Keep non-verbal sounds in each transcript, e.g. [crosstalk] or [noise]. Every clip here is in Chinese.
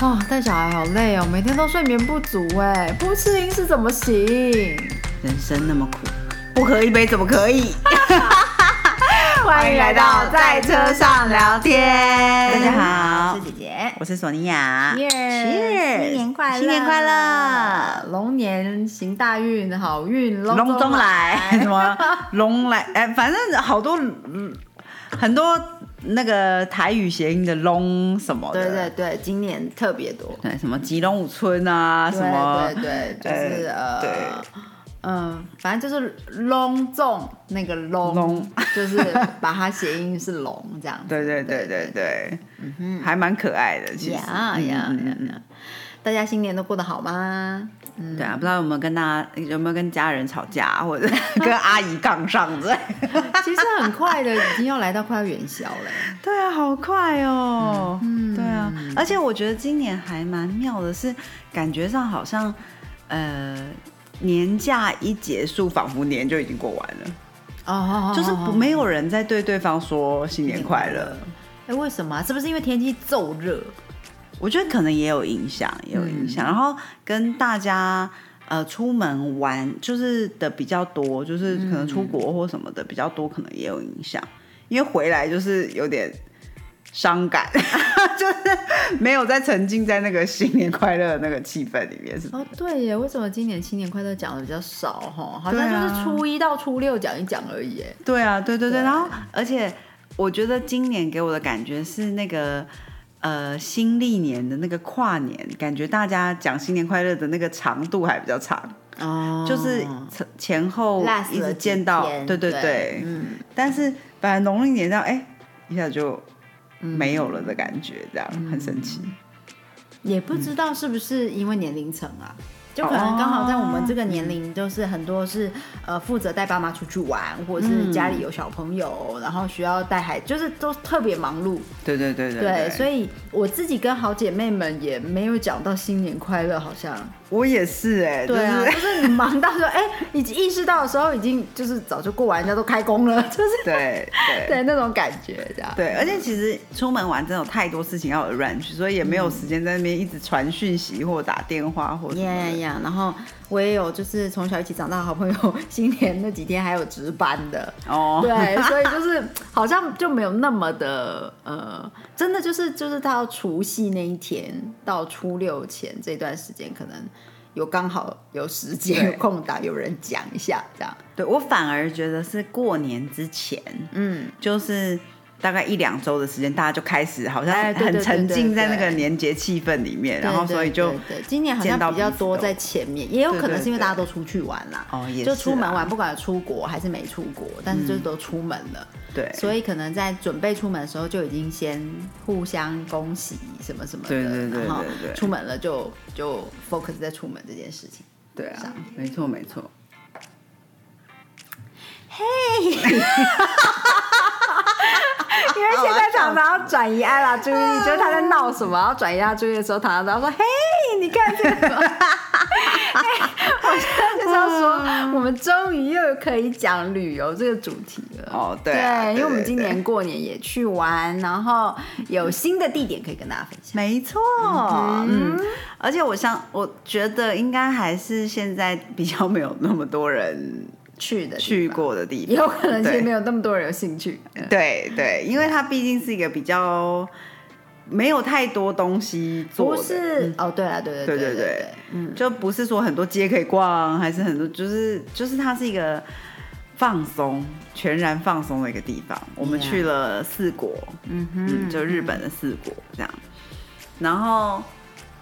哦，带小孩好累哦，每天都睡眠不足哎，不吃零食怎么行？人生那么苦，不喝一杯怎么可以？[laughs] 欢迎来到在车上聊天。大家好，我是姐姐，我是索尼娅。耶新年快乐，新年快乐，龙年行大运，好运龙中中来，[laughs] 什么龙来？哎，反正好多嗯很多那个台语谐音的龙什么的，对对对，今年特别多。对，什么吉龙五村啊，什么对对对，就是呃，对嗯，反正就是隆重那个隆，龙就是把它谐音是龙这样子。[laughs] 对对对对对，还蛮可爱的，其实。呀呀呀！大家新年都过得好吗？嗯，对啊，不知道有没有跟大家有没有跟家人吵架，或者 [laughs] 跟阿姨杠上之类。[laughs] 其实很快的，已经要来到快要元宵了。对啊，好快哦。嗯对啊，而且我觉得今年还蛮妙的是，感觉上好像呃年假一结束，仿佛年就已经过完了，哦，就是不没有人在对对方说新年快乐。。哎，为什么啊？是不是因为天气骤热？我觉得可能也有影响，也有影响。然后跟大家呃出门玩就是的比较多，就是可能出国或什么的比较多，可能也有影响。因为回来就是有点伤感，[laughs] 就是没有再沉浸在那个新年快乐的那个气氛里面，是哦，对耶，为什么今年新年快乐讲的比较少哈？好像啊就是初一到初六讲一讲而已。哎对啊，对对对。对然后而且我觉得今年给我的感觉是那个。呃，新历年的那个跨年，感觉大家讲新年快乐的那个长度还比较长。哦就是前前后一直见到，天对对对。嗯，但是本来农历年这样，哎、一下就没有了的感觉，这样、很神奇。也不知道是不是因为年龄层啊，就可能刚好在我们这个年龄，就是很多是呃负责带爸妈出去玩，或者是家里有小朋友，然后需要带孩，就是都特别忙碌。对对对对对，所以以我自己跟好姐妹们也没有讲到新年快乐，好像。我也是哎、对啊，就就是是你忙到说，哎、你意识到的时候，已经就是早就过完，人家都开工了，就是对 [laughs] 对对那种感觉，这样。对，而且其实出门玩真的有太多事情要 arrange，所以也没有时间在那边一直传讯息或打电话或者呀呀呀！然后我也有就是从小一起长大的好朋友，[laughs] 新年那几天还有值班的，哦，对，[laughs] 所以就是好像就没有那么的呃，真的就是就是到除夕那一天到初六前这段时间，可能有刚好有时间有空档，有人讲一下这样。对我反而觉得是过年之前，嗯，就是大概一两周的时间，大家就开始好像很沉浸在那个年节气氛里面，然后所以就今年好像比较多在前面，也有可能是因为大家都出去玩啦。哦也就出门啊玩，不管出国还是没出国，但是就是都出门了。对，所以可能在准备出门的时候就已经先互相恭喜什么什么的，对对对然后出门了就就 focus 在出门这件事情。对啊，没错没错。[laughs] [laughs] 因为现在常常要转移艾拉注意力，就是他在闹什么，要转移他注意的时候，常常都要说：“嘿，你看这个。嘿 [laughs] ”我现在就是要说，我们终于又可以讲旅游这个主题了。哦对啊因为我们今对对年过年也去玩，然后有新的地点可以跟大家分享。没错，嗯，而且我想，我觉得应该还是现在比较没有那么多人去的去，过的地方，也有可能其实没有那么多人有兴趣。嗯。对对，因为它毕竟是一个比较没有太多东西做的，不是哦，对啊，对对对对对嗯，就不是说很多街可以逛，还是很多，就是就是它是一个放松、全然放松的一个地方。我们去了四国，嗯嗯，哼，就日本的四国这样。然后，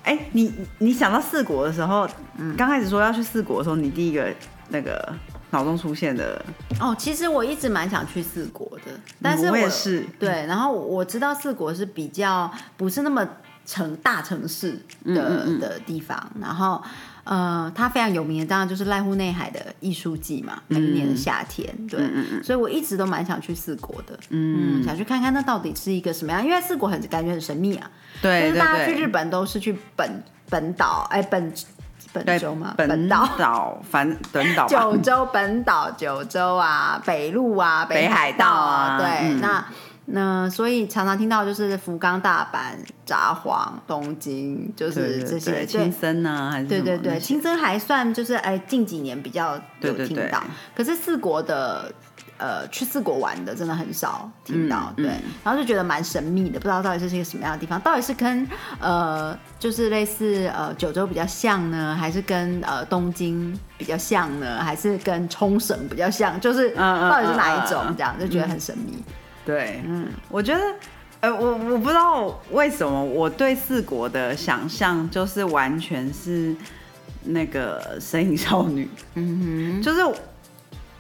哎、你你想到四国的时候，嗯。刚开始说要去四国的时候，你第一个那个脑中出现的，哦，其实我一直蛮想去四国的，但是我也是。对，然后我知道四国是比较不是那么城大城市的、嗯嗯的地方，然后呃，它非常有名的当然就是濑户内海的艺术季嘛，每一年的夏天，对，所以我一直都蛮想去四国的，嗯，想去看看那到底是一个什么样，因为四国很感觉很神秘啊，就是对对对，大家去日本都是去本本岛，哎本本州嘛，本岛。岛反本岛九州本岛、九州啊、北陆啊、北海道啊对，嗯。那那所以常常听到就是福冈、大阪、札幌、东京，就是这些对青森呢，还是对对对，青森还算就是哎近几年比较有听到，可是四国的。呃，去四国玩的真的很少听到，对，然后就觉得蛮神秘的，不知道到底这是一个什么样的地方，到底是跟呃，就是类似呃九州比较像呢，还是跟呃东京比较像呢，还是跟冲绳比较像？就是到底是哪一种？这样就觉得很神秘。对，嗯，我觉得，呃，我我不知道为什么我对四国的想象就是完全是那个神隐少女，嗯哼，就是。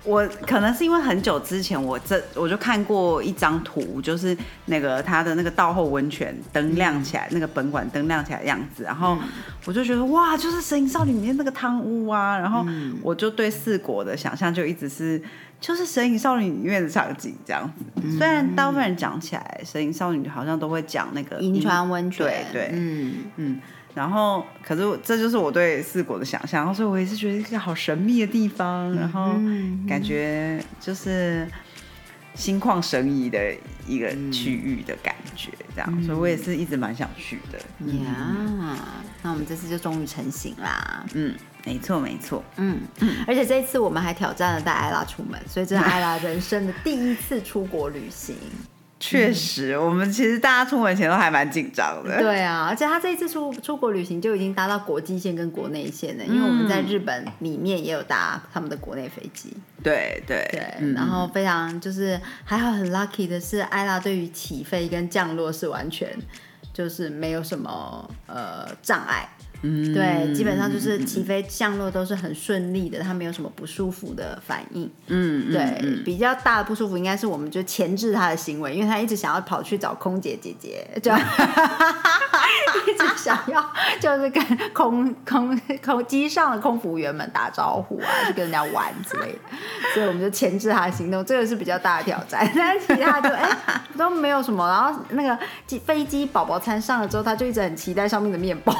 我可能是因为很久之前，我这我就看过一张图，就是那个他的那个道后温泉灯亮起来，那个本馆灯亮起来的样子，然后我就觉得哇，就是《神隐少女》里面那个汤屋啊，然后我就对四国的想象就一直是就是《神隐少女》里面的场景这样子。虽然大部分人讲起来，《神隐少女》好像都会讲那个银川温泉，对对，嗯嗯。然后，可是这就是我对四国的想象，所以我也是觉得一个好神秘的地方，然后感觉就是心旷神怡的一个区域的感觉，这样，所以我也是一直蛮想去的。呀，那我们这次就终于成型啦。嗯，没错没错。嗯嗯，而且这一次我们还挑战了带艾拉出门，所以这是艾拉人生的第一次出国旅行。[laughs] 确实，我们其实大家出门前都还蛮紧张的。对啊，而且他这一次出出国旅行就已经搭到国际线跟国内线了，因为我们在日本里面也有搭他们的国内飞机。对对对，然后非常就是还好很 lucky 的是，艾拉对于起飞跟降落是完全就是没有什么呃障碍。嗯，对，基本上就是起飞降落都是很顺利的，他没有什么不舒服的反应。嗯，对，比较大的不舒服应该是我们就前置他的行为，因为他一直想要跑去找空姐姐姐，[laughs] 就一直想要就是跟空空空机上的空服员们打招呼啊，去跟人家玩之类的，所以我们就前置他的行动，这个是比较大的挑战。但是其他就哎都没有什么，然后那个机飞机宝宝餐上了之后，他就一直很期待上面的面包。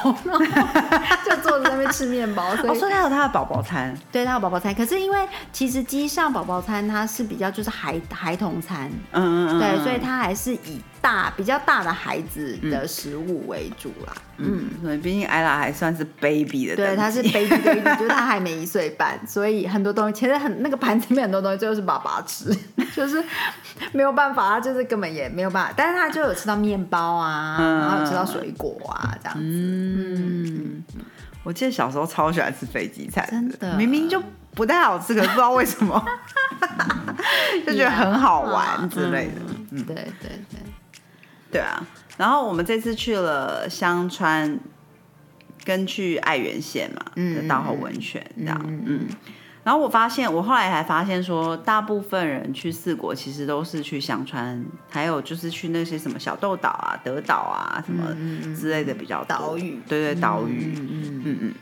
[laughs] 就坐在那边吃面包，所以他有他的宝宝餐，对他有宝宝餐。可是因为其实机上宝宝餐它是比较就是孩孩童餐，嗯嗯嗯，对，所以他还是以大比较大的孩子的食物为主啦。嗯，所以毕竟艾拉还算是 baby 的，对，他是 baby [laughs] baby，就是他还没一岁半，所以很多东西其实很那个盘子里面很多东西最后是爸爸吃，[laughs] 就是没有办法，他就是根本也没有办法。但是他就有吃到面包啊，然后吃到水果啊这样子。嗯，我记得小时候超喜欢吃飞机餐，真的，明明就不太好吃，可是不知道为什么 [laughs] 就觉得很好玩之类的。嗯，对对对，对啊。然后我们这次去了香川，跟去爱媛县嘛，的稻后温泉这样，嗯。然后我发现，我后来还发现说，大部分人去四国其实都是去香川，还有就是去那些什么小豆岛啊、德岛啊什么之类的比较岛屿，对对，岛屿，嗯。嗯嗯。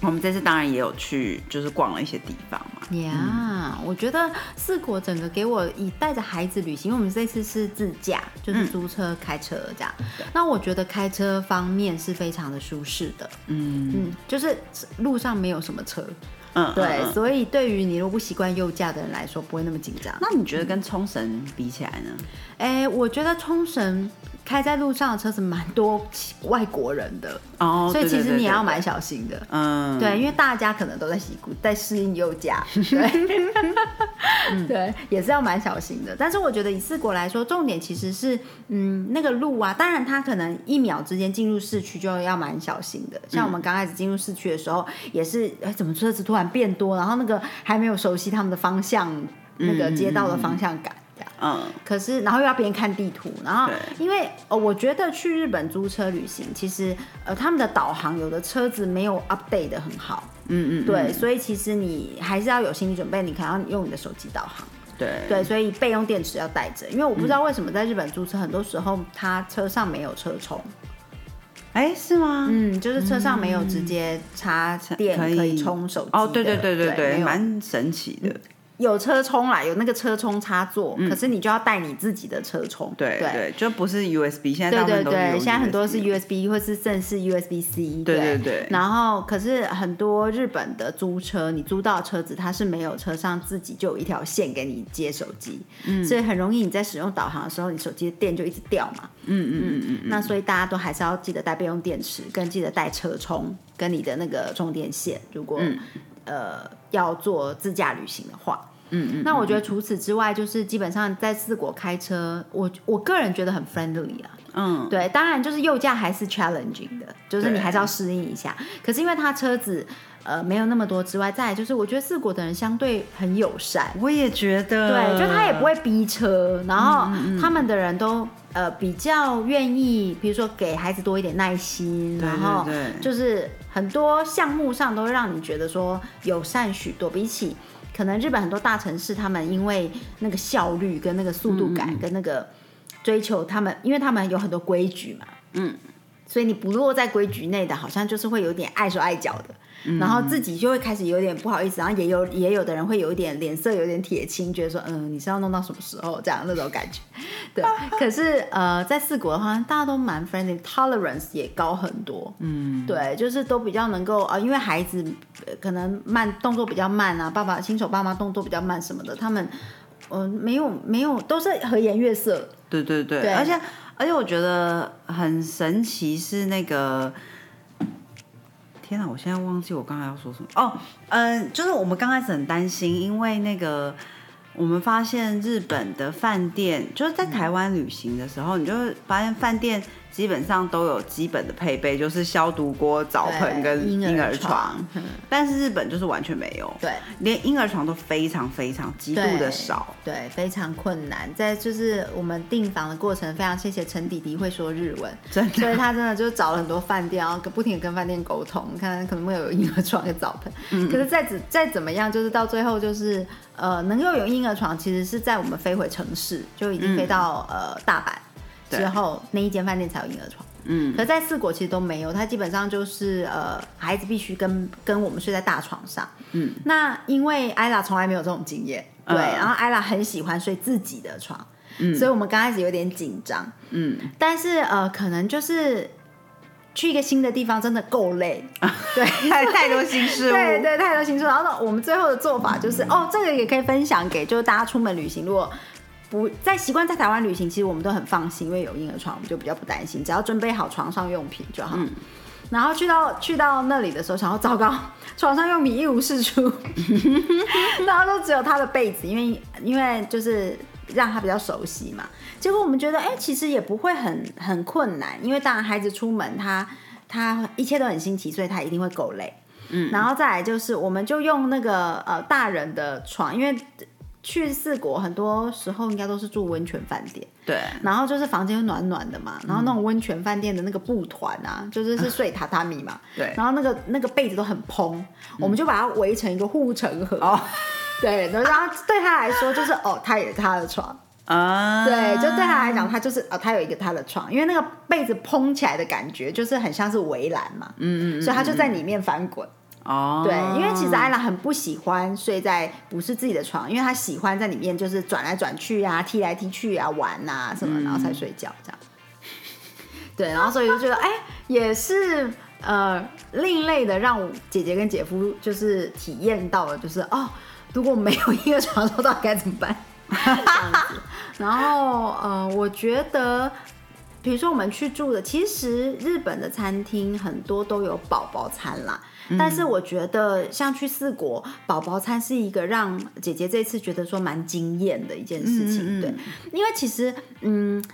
我们这次当然也有去，就是逛了一些地方嘛。呀，我觉得四国整个给我以带着孩子旅行，因为我们这次是自驾，就是租车开车这样。那我觉得开车方面是非常的舒适的。嗯嗯，就是路上没有什么车。嗯，对，所以对于你如果不习惯右驾的人来说，不会那么紧张。那你觉得跟冲绳比起来呢？哎，我觉得冲绳。开在路上的车子蛮多外国人的哦，所以其实你也要蛮小心的。嗯，对，因为大家可能都在在适应右驾，[laughs] 对，[laughs] 对，也是要蛮小心的。但是我觉得以四国来说，重点其实是嗯那个路啊，当然它可能一秒之间进入市区就要蛮小心的。像我们刚开始进入市区的时候，也是哎怎么车子突然变多，然后那个还没有熟悉他们的方向，那个街道的方向感。嗯，可是然后又要边看地图，然后因为呃，我觉得去日本租车旅行，其实呃，他们的导航有的车子没有 update 的很好，嗯嗯，对，所以其实你还是要有心理准备，你可能要用你的手机导航，对。对，所以备用电池要带着，因为我不知道为什么在日本租车，很多时候他车上没有车充，哎，是吗？嗯，就是车上没有直接插电可以。充手机，哦，对对对对对，蛮神奇的。有车充啦，有那个车充插座，可是你就要带你自己的车充。对对。对，就不是 USB，现在大部分都对对，对现在很多是 USB 或是正式 USB C。对对。对然后，可是很多日本的租车，你租到车子它是没有车上自己就有一条线给你接手机，嗯，所以很容易你在使用导航的时候，你手机的电就一直掉嘛。嗯嗯嗯嗯，那所以大家都还是要记得带备用电池，跟记得带车充跟你的那个充电线，如果、嗯呃要做自驾旅行的话。嗯嗯，那我觉得除此之外，就是基本上在四国开车，我我个人觉得很 friendly 啊。嗯。对，当然就是右驾还是 challenging 的，就是你对还是要适应一下。可是因为他车子呃没有那么多之外，再来就是我觉得四国的人相对很友善，我也觉得，对，就他也不会逼车，然后他们的人都呃比较愿意，比如说给孩子多一点耐心，对然后就是很多项目上都会让你觉得说友善许多，比起可能日本很多大城市，他们因为那个效率跟那个速度感跟那个追求，他们因为他们有很多规矩嘛，嗯。所以你不落在规矩内的，好像就是会有点碍手碍脚的，嗯然后自己就会开始有点不好意思，然后也有也有的人会有一点脸色有点铁青，觉得说，嗯，你是要弄到什么时候这样那种感觉。对，[laughs] 可是呃，在四国的话，大家都蛮 friendly，tolerance 也高很多。嗯，对，就是都比较能够呃，因为孩子、呃可能慢动作比较慢啊，爸爸新手爸妈动作比较慢什么的，他们。呃，没有没有，都是和颜悦色。对对对，对而且而且我觉得很神奇是那个，天哪，我现在忘记我刚才要说什么。哦，嗯、就是我们刚开始很担心，因为那个我们发现日本的饭店，就是在台湾旅行的时候，你就会发现饭店基本上都有基本的配备，就是消毒锅、澡盆跟婴婴儿床但是日本就是完全没有，对。连婴儿床都非常非常极度的对少。对，非常困难。在就是我们订房的过程，非常谢谢陈弟弟会说日文，真的所以他真的就找了很多饭店，然后跟不停的跟饭店沟通，看可能会有婴儿床跟澡盆。嗯可是再怎再怎么样，就是到最后就是呃，能够有婴儿床，其实是在我们飞回城市就已经飞到、呃大阪对之后，那一间饭店才有婴儿床。嗯，可在四国其实都没有，它基本上就是呃，孩子必须跟跟我们睡在大床上。嗯，那因为艾拉从来没有这种经验，对，嗯然后艾拉很喜欢睡自己的床，嗯，所以我们刚开始有点紧张，嗯，但是呃，可能就是去一个新的地方真的够累，[laughs] 对。太太多新事物，对对，太多新说。然后呢，我们最后的做法就是，哦，这个也可以分享给就是大家出门旅行，如果不在习惯在台湾旅行，其实我们都很放心，因为有婴儿床，我们就比较不担心，只要准备好床上用品就好。然后去到去到那里的时候，想要糟糕，床上用品一无是处，然后都只有他的被子，因为因为就是让他比较熟悉嘛。结果我们觉得，哎、其实也不会很很困难，因为当然孩子出门他他一切都很新奇，所以他一定会够累。嗯，然后再来就是，我们就用那个呃大人的床，因为去四国很多时候应该都是住温泉饭店，对。然后就是房间暖暖的嘛，然后那种温泉饭店的那个布团啊，就是是睡榻榻米嘛，[laughs] 对。然后那个那个被子都很蓬，我们就把它围成一个护城河，哦。[laughs] 对，然后对他来说就是哦，他也是他的床，啊，对，就对他来讲，他就是哦，他有一个他的床，因为那个被子蓬起来的感觉就是很像是围栏嘛，嗯嗯，所以他就在里面翻滚。哦，对，因为其实艾拉很不喜欢睡在不是自己的床，因为她喜欢在里面就是转来转去啊，踢来踢去啊，玩啊什么，然后才睡觉这样。[laughs] 对，然后所以就觉得哎，也是呃另类的，让我姐姐跟姐夫就是体验到了，就是哦，如果没有一个床到底该怎么办？[laughs] 然后呃，我觉得。比如说我们去住的，其实日本的餐厅很多都有宝宝餐啦，但是我觉得像去四国，宝宝餐是一个让姐姐这次觉得说蛮惊艳的一件事情，嗯嗯嗯对，因为其实嗯。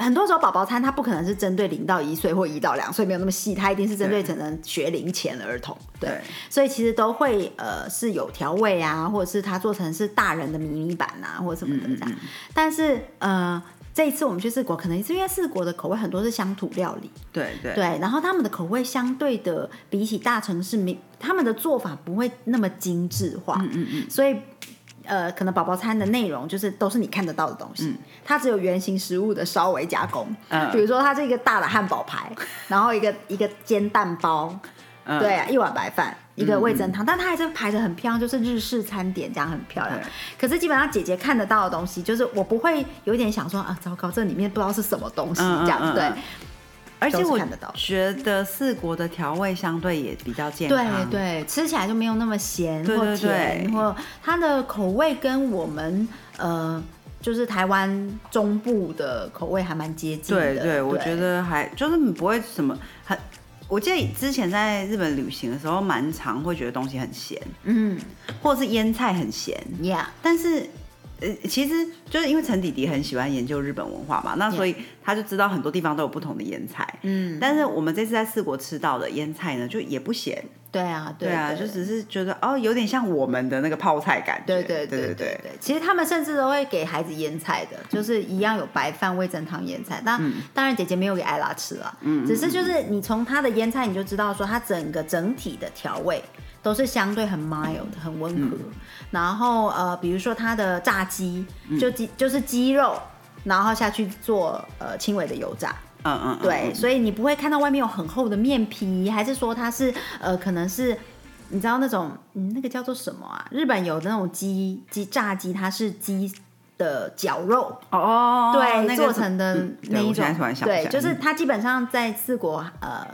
很多时候，宝宝餐它不可能是针对零到一岁或一到两岁，没有那么细，它一定是针对可能学龄前的儿童。对，对所以其实都会呃是有调味啊，或者是它做成是大人的迷你版啊，或者什么的这样。但是呃，这一次我们去四国，可能是因为四国的口味很多是乡土料理，对对。对，然后他们的口味相对的比起大城市，没他们的做法不会那么精致化，嗯嗯嗯。所以。呃，可能宝宝餐的内容就是都是你看得到的东西，它只有原型食物的稍微加工。嗯。比如说它是一个大的汉堡排，然后一个一个煎蛋包，嗯对啊，一碗白饭，一个味噌汤，但它还是排的很漂亮，就是日式餐点这样很漂亮。可是基本上姐姐看得到的东西，就是我不会有点想说啊，糟糕，这里面不知道是什么东西这样对嗯嗯而且我看得到觉得四国的调味相对也比较健对康。对对，吃起来就没有那么咸或对对对甜，或它的口味跟我们呃。就是台湾中部的口味还蛮接近的，对对，我觉得还就是你不会什么很。我记得之前在日本旅行的时候，蛮常会觉得东西很咸，嗯。或者是腌菜很咸。，Yeah，但是，呃，其实就是因为陈弟弟很喜欢研究日本文化嘛，那所以他就知道很多地方都有不同的腌菜。嗯，但是我们这次在四国吃到的腌菜呢，就也不咸，对啊，对啊，就只是觉得哦，有点像我们的那个泡菜感觉。对对对对对对对，其实他们甚至都会给孩子腌菜的，就是一样有白饭、味噌汤、腌菜。但、当然姐姐没有给艾拉吃了，嗯只是就是你从他的腌菜你就知道说他整个整体的调味都是相对很 mild 很温和。嗯然后呃，比如说他的炸鸡，就鸡就是鸡肉，然后下去做呃轻微的油炸。嗯嗯，嗯对，所以你不会看到外面有很厚的面皮，还是说它是呃，可能是你知道那种嗯，那个叫做什么啊？日本有那种鸡鸡炸鸡，它是鸡的绞肉，哦，对，那个做成的那一种。对，就是它基本上在四国呃。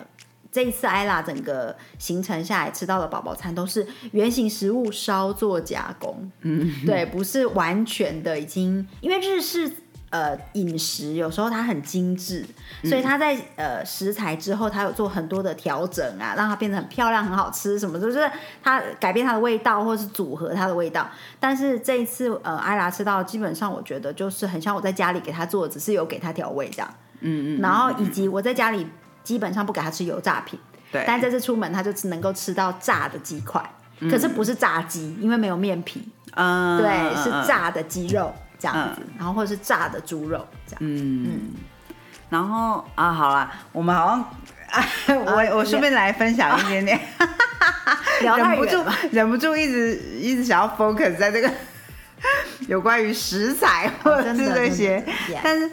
这一次艾拉整个行程下来吃到的宝宝餐都是原型食物稍作加工，嗯，对，不是完全的已经，因为日式呃饮食有时候它很精致，所以它在呃食材之后，它有做很多的调整啊，让它变得很漂亮、很好吃什么的，就是它改变它的味道，或是组合它的味道。但是这一次呃艾拉吃到，基本上我觉得就是很像我在家里给他做，只是有给他调味这样。嗯嗯，然后以及我在家里基本上不给他吃油炸品，对，但这次出门他就只能够吃到炸的鸡块，嗯可是不是炸鸡，因为没有面皮，嗯，对，嗯是，炸的鸡肉这样子，嗯然后或者是炸的猪肉这样。嗯嗯，然后啊，好啦，我们好像。[laughs] 我啊我顺便来分享一点点，聊 [laughs] 忍不住忍不住一直一直想要 focus 在这个 [laughs] 有关于食材或者是这些但是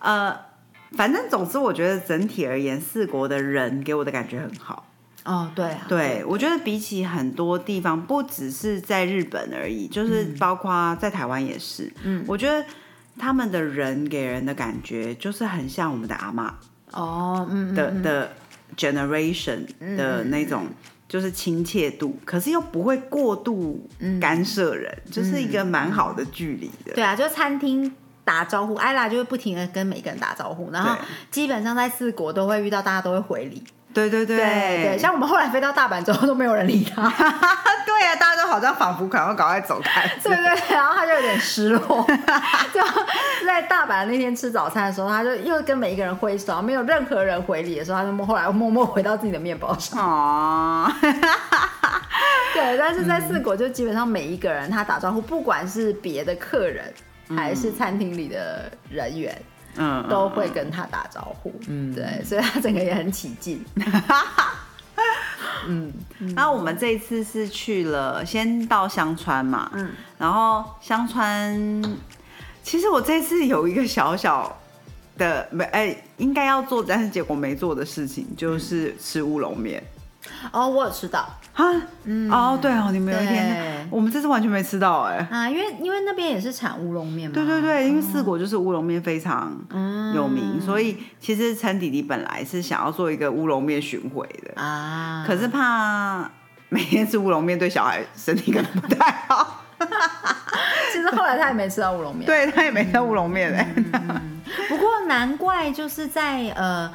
呃，反正总之我觉得整体而言，四国的人给我的感觉很好。哦，对啊，对，我觉得比起很多地方，不只是在日本而已，就是包括在台湾也是。嗯我觉得他们的人给人的感觉就是很像我们的阿妈哦，嗯，的的 generation 的那种。就是亲切度，可是又不会过度干涉人，就是一个蛮好的距离的。对啊，就餐厅打招呼，艾拉就会不停的跟每个人打招呼，然后基本上在四国都会遇到，大家都会回礼。对对对对对，像我们后来飞到大阪之后都没有人理他。[laughs] 对啊，大家都好像仿佛赶快赶快走开。[laughs] 对对对，然后他就有点失落。[laughs] 就在大阪那天吃早餐的时候，他就又跟每一个人挥手，没有任何人回礼的时候，他就后来默默回到自己的面包上。哦，对，但是在四国就基本上每一个人他打招呼，不管是别的客人还是餐厅里的人员，嗯，都会跟他打招呼。嗯，对，所以他整个也很起劲。[laughs] 嗯，然后我们这一次是去了，先到香川嘛，嗯，然后香川，其实我这次有一个小小的没哎、应该要做，但是结果没做的事情，就是吃乌龙面哦，我有吃到。啊，嗯哦对哦，你们有一天，我们这次完全没吃到哎、啊，因为因为那边也是产乌龙面嘛。对对对，因为四国就是乌龙面非常有名，嗯所以其实陈弟弟本来是想要做一个乌龙面巡回的，啊，可是怕每天吃乌龙面对小孩身体可能不太好，[laughs] 其实后来他也没吃到乌龙面。对他也没吃乌龙面哎、不过难怪就是在呃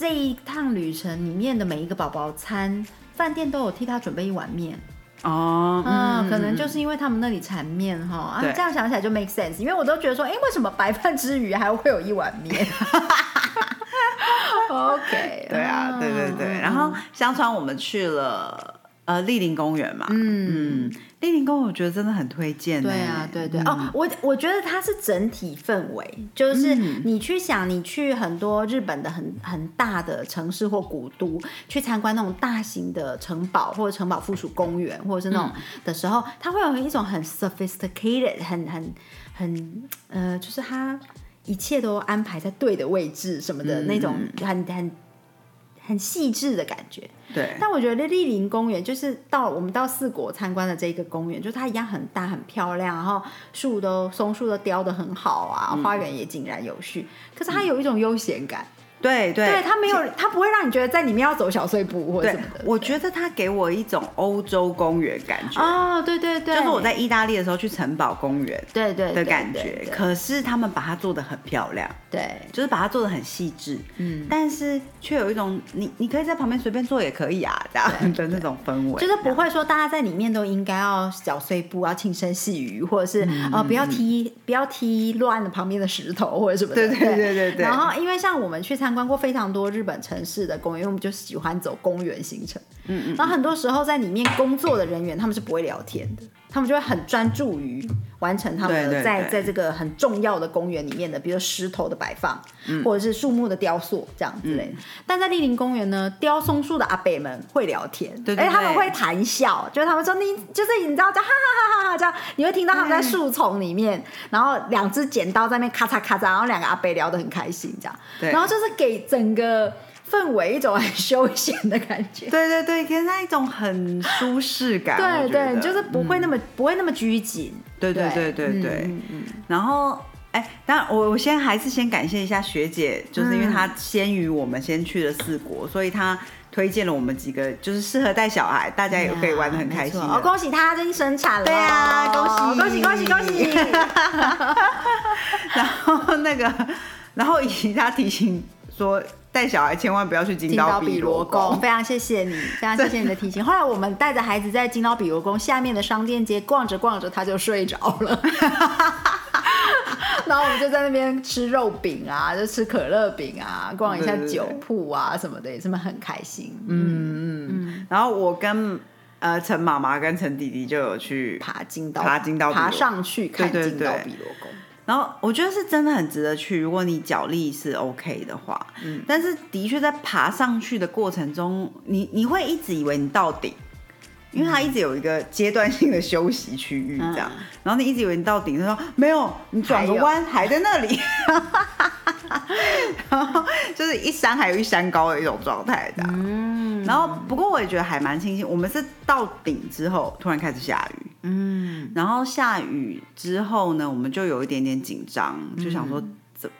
这一趟旅程里面的每一个宝宝餐，饭店都有替他准备一碗面。哦，嗯，可能就是因为他们那里产面哈这样想起来就 make sense。因为我都觉得说，哎、为什么白饭之余还会有一碗面？[laughs] OK，对啊，对对对，然后相传我们去了。呃，丽林公园嘛，嗯嗯，莅林公园我觉得真的很推荐、对啊，对对、哦，我我觉得它是整体氛围，就是你去想，你去很多日本的很很大的城市或古都，去参观那种大型的城堡或者城堡附属公园，或者是那种的时候，它会有一种很 sophisticated，很很很呃，就是它一切都安排在对的位置什么的、那种很很。很细致的感觉。对，但我觉得立林公园就是到我们到四国参观的这个公园，就它一样很大很漂亮，然后树都松树都雕的很好啊，花园也井然有序，可是它有一种悠闲感。对对，对，他没有，他不会让你觉得在里面要走小碎步或者什对么的。，我觉得他给我一种欧洲公园感觉，哦，对对对，就是我在意大利的时候去城堡公园对对的感觉。可是他们把它做的很漂亮，对，就是把它做的很细致，嗯，但是却有一种你你可以在旁边随便坐也可以啊，这样 [laughs] 的那种氛围，就是不会说大家在里面都应该要小碎步，要轻声细语，或者是、呃不要踢不要踢乱了旁边的石头或者什么的。对对对对对然后因为像我们去参观过非常多日本城市的公园，因为我们就喜欢走公园行程。嗯嗯。然后很多时候在里面工作的人员他们是不会聊天的，他们就会很专注于完成他们在在这个很重要的公园里面的，比如石头的摆放，嗯。或者是树木的雕塑这样之类的。但在立林公园呢，雕松树的阿伯们会聊天，对对而且他们对会谈笑，就是他们说你就是你知道就哈哈哈哈哈这样，你会听到他们在树丛里面，然后两只剪刀在那边咔嚓咔嚓，然后两个阿伯聊得很开心这样，然后就是给整个氛围一种很休闲的感觉。对对对，给人家一种很舒适感，对对，就是不会那么、不会那么拘谨。对对对对嗯对嗯嗯然后，哎，当然我我先还是先感谢一下学姐，就是因为嗯她先于我们先去了四国，所以她推荐了我们几个就是适合带小孩，大家也可以玩的很开心哦，恭喜她已经生产了哦，对啊恭喜恭喜恭喜恭喜！[laughs] [laughs] 然后那个，然后以及她提醒说，带小孩千万不要去金金刀比比罗宫，非常谢谢你，[laughs] 非常谢谢你的提醒。后来我们带着孩子在金刀比罗宫下面的商店街逛着逛着，他就睡着了。[laughs] 然后我们就在那边吃肉饼啊，就吃可乐饼啊，逛一下酒铺啊什么的，也是很开心。嗯，嗯，然后我跟呃陈妈妈跟陈弟弟就有去爬金刀，爬金刀爬上去看金刀比罗宫。然后我觉得是真的很值得去，如果你脚力是 OK 的话。嗯，但是的确在爬上去的过程中，你你会一直以为你到顶，因为它一直有一个阶段性的休息区域这样，嗯然后你一直以为你到顶，他说没有，你转个弯还在那里，[laughs] 然后就是一山还有一山高的一种状态这样。嗯，然后不过我也觉得还蛮庆幸，我们是到顶之后突然开始下雨，嗯，然后下雨之后呢，我们就有一点点紧张，就想说怎，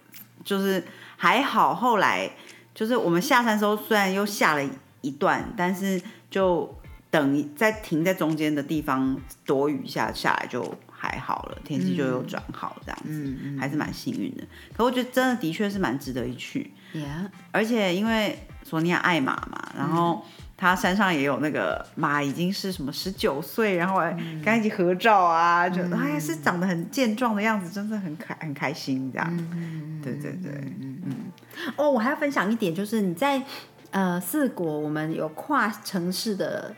就是还好，后来就是我们下山的时候，虽然又下了一段，但是就等在停在中间的地方躲雨一下下来就还好了，天气就又转好，这样子，嗯还是蛮幸运的。可我觉得真的的确是蛮值得一去。而且因为索尼娅爱马嘛，然后他山上也有那个马，已经是什么十九岁，然后还跟他一起合照啊，觉得哎是长得很健壮的样子，真的很开很开心这样。对对对，哦，我还要分享一点，就是你在呃四国，我们有跨城市的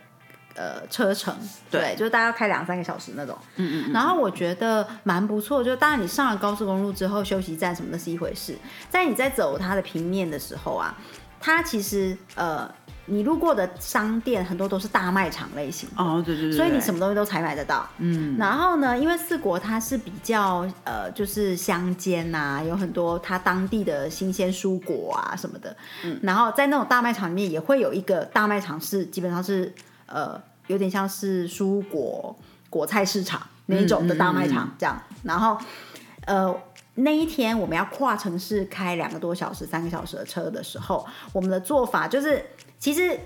呃车程，对，就是大概要开两三个小时那种。嗯嗯然后我觉得蛮不错，就当然你上了高速公路之后，休息站什么的是一回事，在你在走它的平面的时候啊，它其实呃你路过的商店很多都是大卖场类型。哦对对对，所以你什么东西都采买得到，嗯。然后呢，因为四国它是比较呃，就是乡间呐、有很多它当地的新鲜蔬果啊什么的。嗯，然后在那种大卖场里面也会有一个大卖场是基本上是呃，有点像是蔬果果菜市场那一种的大卖场这样。然后呃。那一天我们要跨城市开两个多小时、三个小时的车的时候，我们的做法就是，其实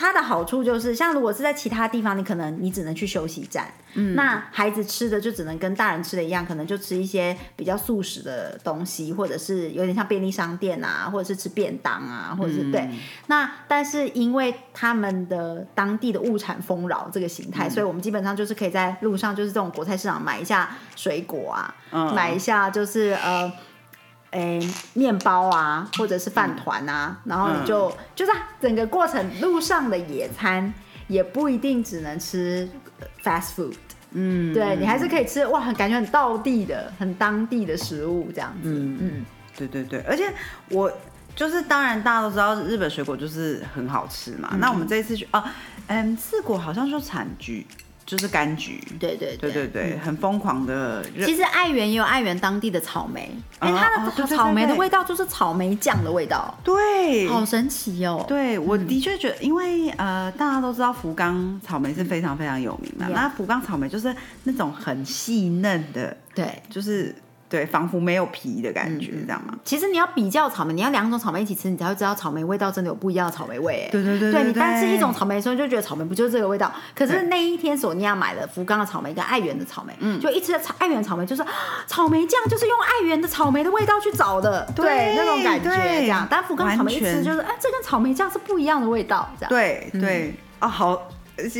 它的好处就是，像如果是在其他地方，你可能你只能去休息站，嗯，那孩子吃的就只能跟大人吃的一样，可能就吃一些比较素食的东西，或者是有点像便利商店啊，或者是吃便当啊，或者是、对。那但是因为他们的当地的物产丰饶这个形态，所以我们基本上就是可以在路上就是这种国菜市场买一下水果啊，嗯买一下就是呃。诶，面包啊，或者是饭团啊，然后你就、就是啊整个过程路上的野餐，也不一定只能吃呃 fast food，嗯对你还是可以吃哇，很感觉很道地的、很当地的食物这样子。嗯嗯，对对对，而且我就是当然大家都知道日本水果就是很好吃嘛。那我们这一次去哦，嗯，四国好像说产橘就是柑橘，对对对对对，很疯狂的。其实爱媛也有爱媛当地的草莓，哎、哦它的草莓的味道就是草莓酱的味道，对，好神奇哦。对，我的确觉得，因为呃，大家都知道福冈草莓是非常非常有名的。那福冈草莓就是那种很细嫩的，对，就是对，仿佛没有皮的感嗯觉，这样吗？其实你要比较草莓，你要两种草莓一起吃，你才会知道草莓味道真的有不一样的草莓味。哎，对对对对你对单吃一种草莓的时候，就觉得草莓不就是这个味道？可是那一天索尼娅买了福冈的草莓跟爱媛的草莓，嗯就一吃草爱媛的草莓，就是啊草莓酱就是用爱媛的草莓的味道去找的，对那种感觉这样。但福冈草莓一吃就是，哎，这跟草莓酱是不一样的味道，这样。对对啊，好，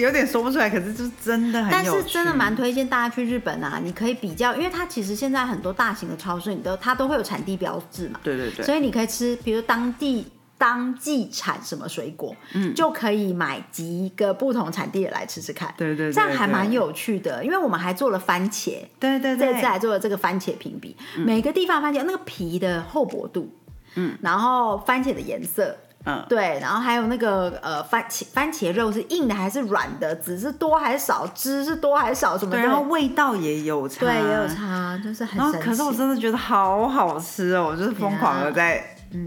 有点说不出来，可是就是真的很但。是真的蛮推荐大家去日本啊，你可以比较，因为它其实现在很多大型的超市，你都它都会有产地标志嘛，对对对，所以你可以吃，比如当地当季产什么水果，嗯，就可以买几个不同产地的来吃吃看，对对对这样还对蛮有趣的。因为我们还做了番茄，对对对，这次还做了这个番茄评比，每个地方番茄那个皮的厚薄度，嗯，然后番茄的颜色。嗯，对，然后还有那个呃番茄番茄肉是硬的还是软的，籽是多还是少，汁是多还是少，什么对，的然后味道也有差，对也有。差，就是很然后。可是我真的觉得好好吃哦，我就是疯狂的在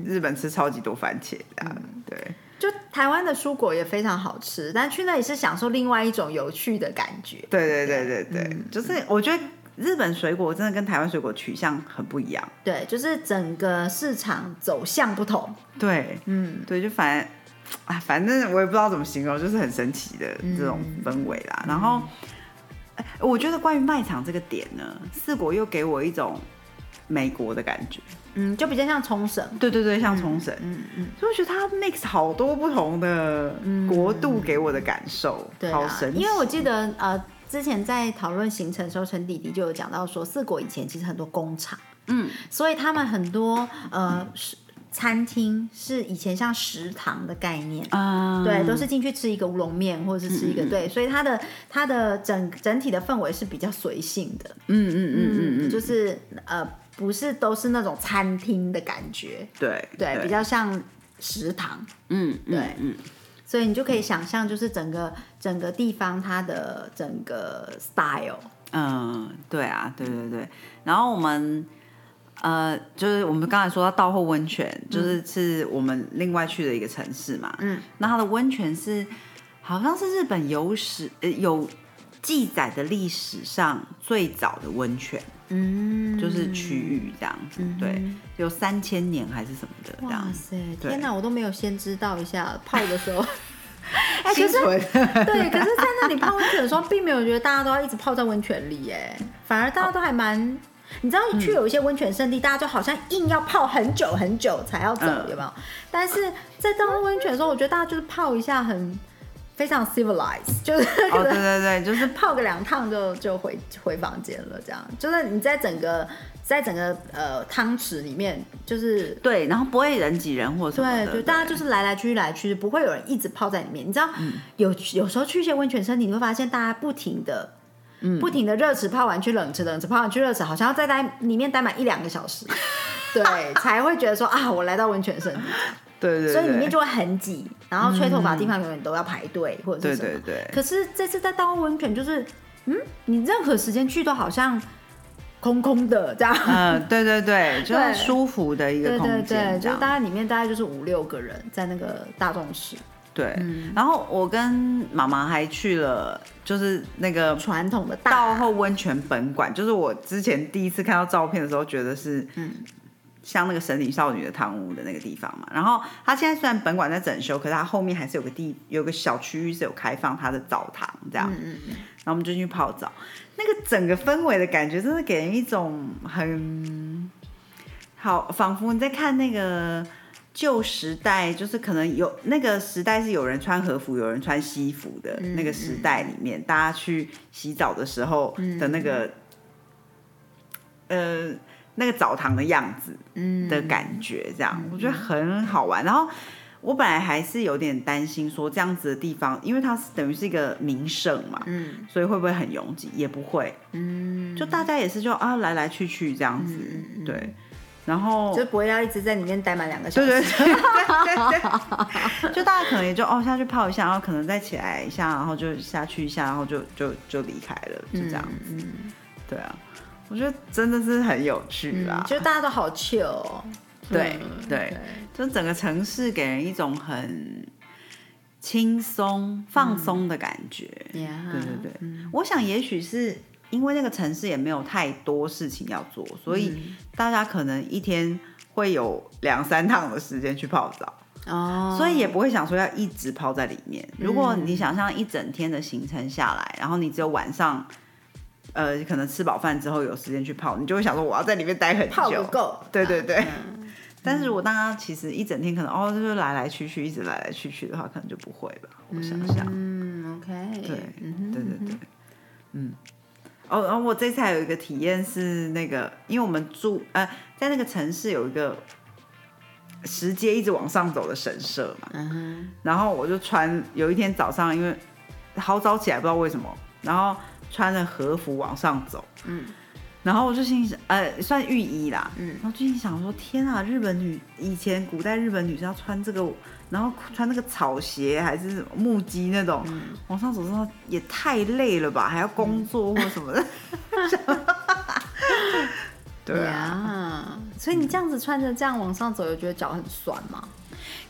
日本吃超级多番茄的，对。就台湾的蔬果也非常好吃，但去那里是享受另外一种有趣的感觉。对对对对对，嗯就是我觉得日本水果真的跟台湾水果取向很不一样。对，就是整个市场走向不同。对，嗯，对，就反正啊，反正我也不知道怎么形容，就是很神奇的嗯这种氛围啦。然后，哎我觉得关于卖场这个点呢，四国又给我一种美国的感觉。嗯，就比较像冲绳。对对对，像冲绳，嗯嗯，所以我觉得它 mix 好多不同的国度给我的感受，好神奇。因为我记得呃，之前在讨论行程的时候，陈弟弟就有讲到说，四国以前其实很多工厂，嗯，所以他们很多呃是餐厅是以前像食堂的概念。啊，对，都是进去吃一个乌龙面，或者是吃一个、对，所以它的它的整整体的氛围是比较随性的，嗯嗯嗯嗯嗯，就是呃不是都是那种餐厅的感觉，对对，比较像食堂，嗯嗯对。嗯所以你就可以想象，就是整个整个地方它的整个 style，嗯，对啊，对对对。然后我们呃，就是我们刚才说到道后温泉，就是是我们另外去的一个城市嘛。嗯，那它的温泉是好像是日本有史呃有记载的历史上最早的温泉，嗯，就是区域这样子。对，有三千年还是什么的这哇样。塞，天哪，我都没有先知道一下泡的时候。[laughs] 哎、可是对，可是，在那里泡温泉的时候，并没有觉得大家都要一直泡在温泉里，哎，反而大家都还蛮。你知道，去有一些温泉圣地，大家就好像硬要泡很久很久才要走，嗯有没有？但是在当温泉的时候，我觉得大家就是泡一下很非常 civilized，就是对对对，就是泡个两趟就就回回房间了，这样就是你在整个在整个呃汤池里面，就是对，然后不会人挤人或什么的。对对，大家就是来来去去来来去去，不会有人一直泡在里面。你知道，有有时候去一些温泉身体，你会发现大家不停的。不停的热池泡完去冷池，冷池泡完去热池，好像要再待里面待满一两个小时，[laughs] 对，才会觉得说啊，我来到温泉圣地，对对对，所以里面就会很挤，然后吹头发的地方永远都要排队或者对是什么。对对，可是这次在大温泉，就是嗯，你任何时间去都好像空空的这样。嗯，对对对，[laughs] 就是舒服的一个对对对，空间，这就是大概里面大概就是五六个人在那个大众室，对。嗯然后我跟妈妈还去了，就是那个传统的大道后温泉本馆，就是我之前第一次看到照片的时候，觉得是嗯。像那个神隐少女的汤屋的那个地方嘛，然后它现在虽然本馆在整修，可是它后面还是有个地有个小区域是有开放它的澡堂这样，嗯嗯嗯，然后我们就去泡澡，那个整个氛围的感觉，真的给人一种很好，仿佛你在看那个旧时代，就是可能有那个时代是有人穿和服，有人穿西服的、嗯那个时代里面，大家去洗澡的时候的那个，呃，那个澡堂的样子嗯的感觉，这样、我觉得很好玩。然后我本来还是有点担心说这样子的地方，因为它是等于是一个名胜嘛，嗯所以会不会很拥挤？也不会，嗯，就大家也是就啊来来去去这样子，对。然后就不会要一直在里面待满两个小时。对对对对对对，[laughs] [laughs] 就大家可能也就哦下去泡一下，然后可能再起来一下，然后就下去一下，然后就就就离开了，就这样子。对啊，我觉得真的是很有趣啦。就大家都好 chill 哦。[laughs] 对嗯对，就整个城市给人一种很轻松、放松的感觉。呀对对对，我想也许是因为那个城市也没有太多事情要做，所以大家可能一天会有两三趟的时间去泡澡，哦，所以也不会想说要一直泡在里面。如果你想象一整天的行程下来，然后你只有晚上。呃，可能吃饱饭之后有时间去泡，你就会想说我要在里面待很久，泡不够。[laughs] 对对对。[laughs] 但是如果大家其实一整天可能哦，就是来来去去，一直来来去去的话，可能就不会吧。我想想，嗯，OK，对，对对对，嗯。哦，然后我这次还有一个体验是那个，因为我们住呃在那个城市有一个石阶一直往上走的神社嘛，嗯哼，然后我就穿有一天早上，因为好早起来，不知道为什么，然后穿着和服往上走，嗯，然后我就心想，呃，算浴衣啦，嗯。然后就心想说，天啊，日本女以前古代日本女生要穿这个，然后穿那个草鞋还是木屐那种，嗯。往上走之后也太累了吧，还要工作或什么的，[laughs] 对啊，呀，所以你这样子穿着这样往上走，有觉得脚很酸吗？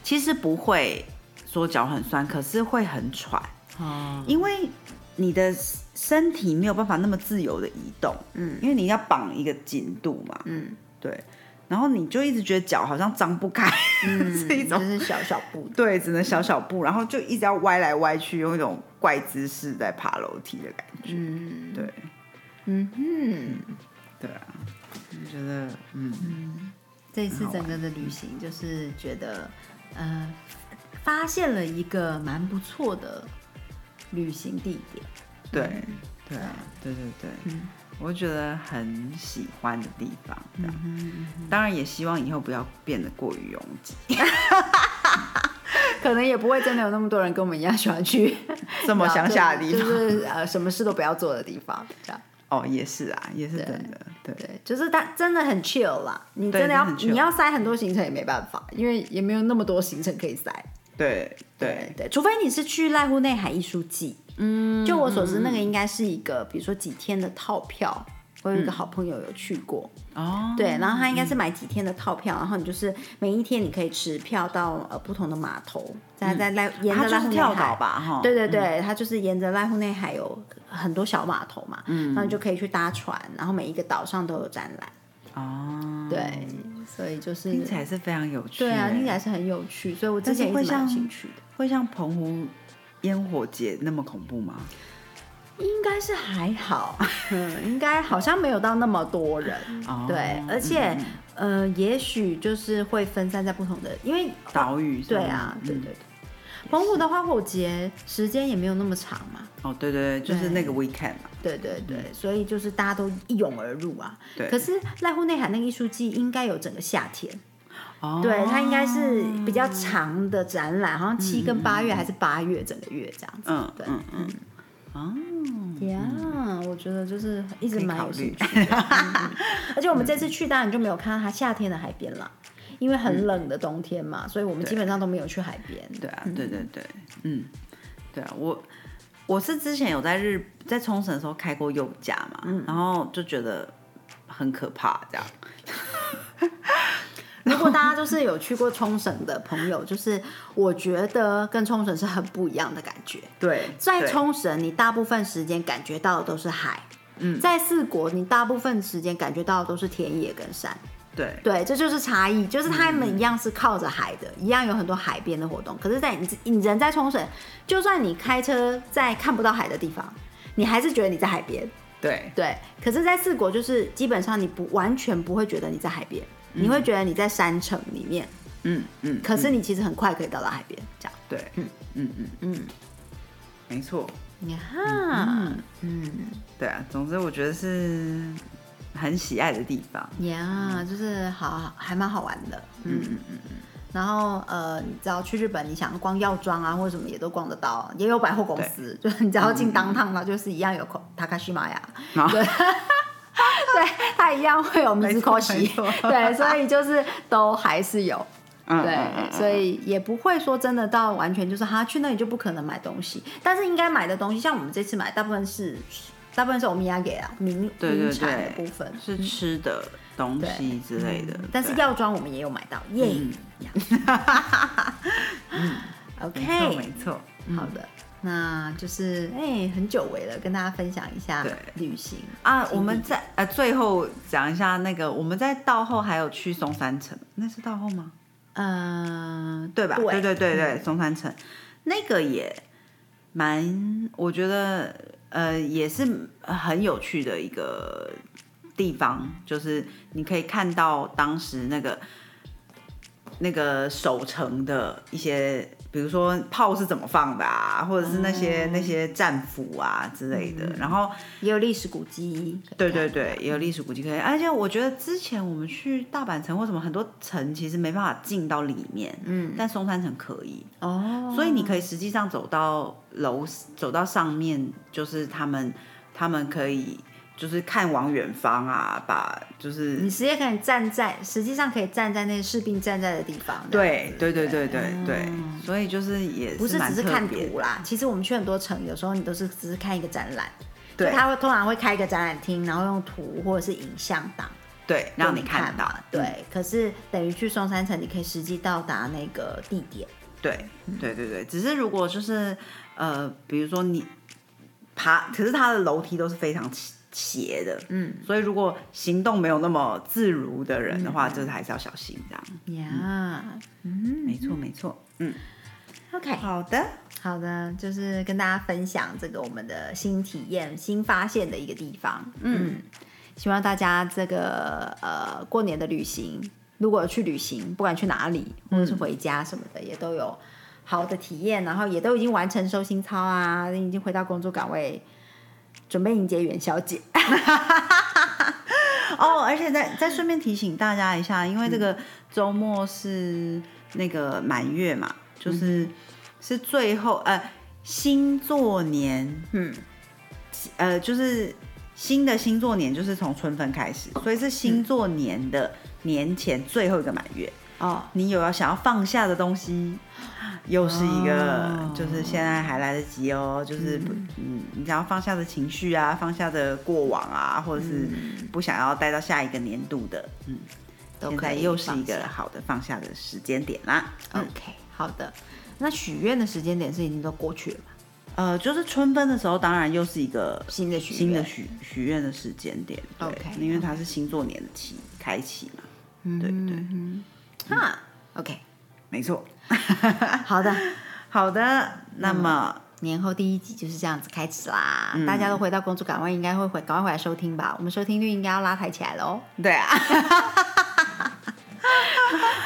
其实不会说脚很酸，可是会很喘，哦，因为你的身体没有办法那么自由的移动，嗯。因为你要绑一个紧度嘛，嗯。对，然后你就一直觉得脚好像张不开，嗯，[laughs] 是一种就是小小步。[laughs] 对，只能小小步，然后就一直要歪来歪去，用一种怪姿势在爬楼梯的感觉，嗯。对。嗯哼，对啊，我觉得嗯。这一次整个的旅行就是觉得，呃，发现了一个蛮不错的旅行地点。对对啊，对对对，嗯我觉得很喜欢的地方，当然也希望以后不要变得过于拥挤，[laughs] 可能也不会真的有那么多人跟我们一样喜欢去 [laughs] 这么乡下的地方就，是呃什么事都不要做的地方，这样。哦，也是啊，也是真的，对对，就是它真的很 chill 啦。你真的要你要塞很多行程也没办法，因为也没有那么多行程可以塞。对对对，除非你是去濑户内海艺术季，嗯，就我所知，那个应该是一个，比如说几天的套票。我有一个好朋友有去过，哦，对，然后他应该是买几天的套票，然后你就是每一天你可以持票到呃不同的码头，在在濑沿着濑户内海，吧，哈，对对对，它就是沿着濑户内海有很多小码头嘛，嗯，那你就可以去搭船，然后每一个岛上都有展览，哦，对，所以就是听起来是非常有趣，对啊，听起来来是很有趣，所以我之前会像兴趣的。会像澎湖烟火节那么恐怖吗？应该是还好，嗯，[laughs] 应该好像没有到那么多人，哦对，而且、呃，也许就是会分散在不同的，因为岛屿上对啊，对对对，澎湖的花火节时间也没有那么长嘛，哦，对对对，就是那个 weekend 嘛，对对对，所以就是大家都一涌而入啊。对。可是濑户内海那个艺术季应该有整个夏天，哦，对，它应该是比较长的展览，好像七跟八月还是八月整个月这样子。嗯对，嗯嗯，哦，呀我觉得就是一直蛮有兴趣的。[laughs] 嗯嗯而且我们这次去当然就没有看到它夏天的海边啦，因为很冷的冬天嘛，所以我们基本上都没有去海边。对啊，对对对，嗯，对啊，我我是之前有在日在冲绳的时候开过右驾嘛，然后就觉得很可怕，这样，[laughs] 如果大家就是有去过冲绳的朋友，就是我觉得跟冲绳是很不一样的感觉。对，在对冲绳，你大部分时间感觉到的都是海；嗯在四国，你大部分时间感觉到的都是田野跟山。对。对，这就是差异，就是他们一样是靠着海的，一样有很多海边的活动。可是，在你你人在冲绳，就算你开车在看不到海的地方，你还是觉得你在海边。对。对，可是，在四国就是基本上你不完全不会觉得你在海边，你会觉得你在山城里面，嗯嗯，可是你其实很快可以到达海边，这样。对，嗯嗯嗯嗯，没错，呀，嗯。对啊，总之我觉得是很喜爱的地方，呀，就是好还蛮好玩的，嗯。嗯嗯嗯。然后呃，你知道去日本，你想逛药妆啊或者什么也都逛得到，也有百货公司，就是你只要进当趟，了就是一样有 Takashimaya，然后对。[laughs] 对，它一样会有米字口没喜，错。对，所以就是都还是有。对嗯嗯嗯，所以也不会说真的到完全就是哈去那里就不可能买东西，但是应该买的东西，像我们这次买大部分是大部分是欧米亚给啊名对对名产的部分，是吃的东西之类的，但是对。药妆我们也有买到，耶、[laughs] OK，错没错，好的，那就是哎、很久违了，跟大家分享一下对。旅行啊，我们在呃最后讲一下那个，我们在道后还有去松山城，那是道后吗？嗯、对吧？对。对对对对，松山城。那个也蛮，我觉得呃也是很有趣的一个地方，就是你可以看到当时那个那个守城的一些，比如说炮是怎么放的啊，或者是那些、那些战俘啊之类的，然后。也有历史古迹，对对对，也有历史古迹可以，而且我觉得之前我们去大阪城或什么很多城其实没办法进到里面，嗯，但松山城可以，哦，所以你可以实际上走到楼走到上面，就是他们他们可以就是看往远方啊，把就是你直接可以站在，实际上可以站在那些士兵站在的地方，对对对对对对，所以就是也不是只是看图啦，其实我们去很多城，有时候你都是只是看一个展览，对他会通常会开一个展览厅，然后用图或者是影像档对让你看到嘛，对。可是等于去松山城，你可以实际到达那个地点，对对对对，只是如果就是呃，比如说你爬，可是它的楼梯都是非常斜斜的，嗯，所以如果行动没有那么自如的人的话，就是还是要小心这样。呀、嗯没错没错，嗯，OK，好的，好的，就是跟大家分享这个我们的新体验、新发现的一个地方。嗯，希望大家这个呃过年的旅行，如果去旅行，不管去哪里或者是回家什么的，也都有好的体验，然后也都已经完成收心操啊，已经回到工作岗位，准备迎接元宵节。[laughs] 哦，而且再再顺便提醒大家一下，因为这个周末是那个满月嘛，就是、是最后呃星座年，嗯，呃就是新的星座年就是从春分开始，所以是星座年的年前最后一个满月。哦，你有要想要放下的东西，又是一个，哦。就是现在还来得及哦，就是不嗯，你想要放下的情绪啊，放下的过往啊，或者是不想要待到下一个年度的，嗯，现在都可以又是一个好的放下的时间点啦。嗯，OK，好的。那许愿的时间点是已经都过去了吧？呃，就是春分的时候，当然又是一个新的许愿。新的许许愿的时间点，对。OK，因为它是星座年的起开启嘛，对对，哈，OK，没错。[laughs] 好的。好的，那么。年后第一集就是这样子开始啦，大家都回到工作岗位，应该会回赶快回来收听吧。我们收听率应该要拉抬起来喽。对啊，[laughs]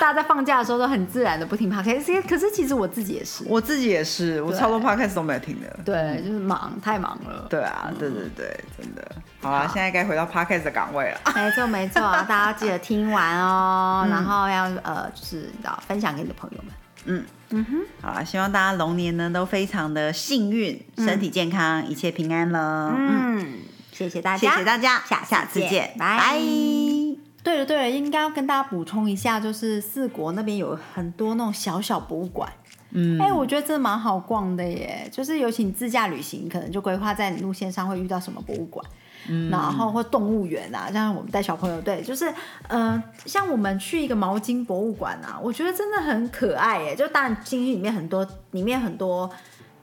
大家在放假的时候都很自然的不听 podcast，可是其实我自己也是，我自己也是，我超多 podcast 都没有听的。对，就是忙，太忙了。对啊，对对对，真的。好啦，现在该回到 podcast 的岗位了。没错没错，大家记得听完哦，然后要呃，就是你知道分享给你的朋友们嗯哼。好啦，希望大家龙年呢都非常的幸运，身体健康，一切平安了。嗯，嗯，谢谢大谢家，谢大家，下下次见，拜拜。对了对了，应该要跟大家补充一下，就是四国那边有很多那种小小博物馆。嗯，哎、我觉得真的蛮好逛的耶。就是尤其你自驾旅行，可能就规划在你路线上会遇到什么博物馆，嗯，然后或动物园啊，像我们带小朋友，对，就是呃，像我们去一个毛巾博物馆啊，我觉得真的很可爱耶。就当然进去里面很多，里面很多。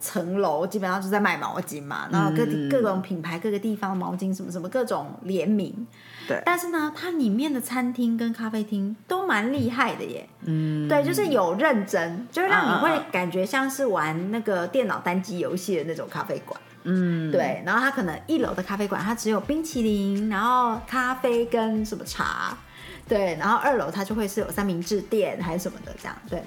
层楼基本上就在卖毛巾嘛，然后各地、各种品牌、各个地方的毛巾什么什么各种联名，对但是呢，它里面的餐厅跟咖啡厅都蛮厉害的耶。嗯，对，就是有认真，就是让你会感觉像是玩那个电脑单机游戏的那种咖啡馆。嗯，对，然后它可能一楼的咖啡馆它只有冰淇淋，然后咖啡跟什么茶，对，然后二楼它就会是有三明治店还是什么的这样，对，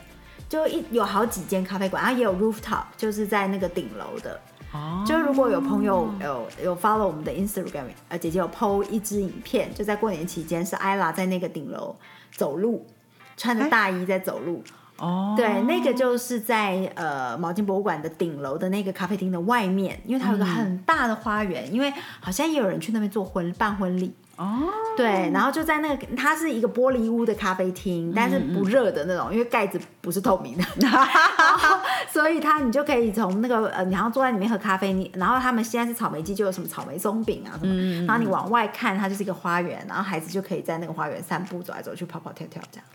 就一有好几间咖啡馆，然后也有 rooftop，就是在那个顶楼的。哦，就如果有朋友有有 follow 我们的 Instagram，呃，姐姐有 PO 一支影片，就在过年期间是 ella 在那个顶楼走路，穿着大衣在走路，哦，对，那个就是在呃毛巾博物馆的顶楼的那个咖啡厅的外面，因为它有个很大的花园，因为好像也有人去那边做婚办婚礼。哦，对，然后就在那个，它是一个玻璃屋的咖啡厅，但是不热的那种，因为盖子不是透明的，[laughs] 所以它你就可以从那个呃，你好像坐在里面喝咖啡，你然后他们现在是草莓季，就有什么草莓松饼啊什么，然后你往外看，它就是一个花园，然后孩子就可以在那个花园散步，走来走去，跑跑跳跳这样。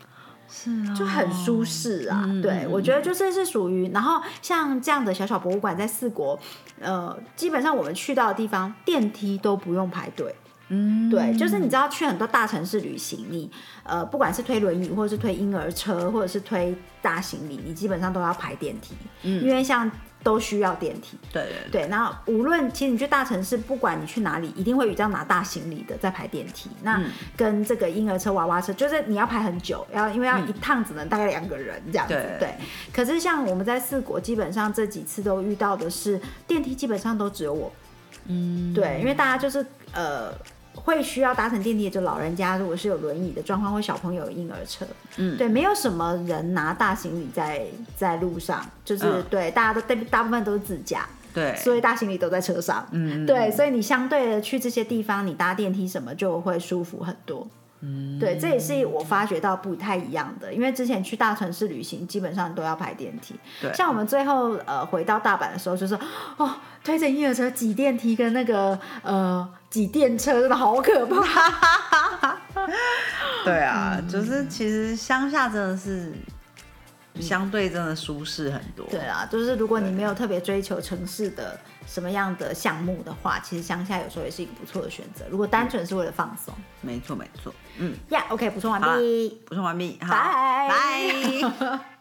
是啊，就很舒适啊。对，我觉得就是是属于，然后像这样的小小博物馆在四国，呃，基本上我们去到的地方，电梯都不用排队。嗯，对，就是你知道去很多大城市旅行，你呃不管是推轮椅，或者是推婴儿车，或者是推大行李，你基本上都要排电梯，嗯，因为像都需要电梯。对对对，那无论其实你去大城市，不管你去哪里，一定会遇到拿大行李的在排电梯。那跟这个婴儿车、娃娃车，就是你要排很久，要因为要一趟只能大概两个人这样子。对。可是像我们在四国，基本上这几次都遇到的是电梯，基本上都只有我。嗯，对，因为大家就是呃。会需要搭乘电梯，就老人家如果是有轮椅的状况，或小朋友有婴儿车，嗯，对，没有什么人拿大行李在在路上，就是对，大家都大大部分都是自驾，对，所以大行李都在车上，嗯，对，所以你相对的去这些地方，你搭电梯什么就会舒服很多。嗯，对，这也是我发觉到不太一样的，因为之前去大城市旅行，基本上都要排电梯。对，像我们最后呃回到大阪的时候，就说哦，推着婴儿车挤电梯跟那个呃挤电车，真的好可怕。[laughs] 对啊，就是其实乡下真的是。相对真的舒适很多。对啊，就是如果你没有特别追求城市的什么样的项目的话，其实乡下有时候也是一个不错的选择。如果单纯是为了放松，没错没错。嗯呀，OK，补充完毕，补充完毕，拜拜。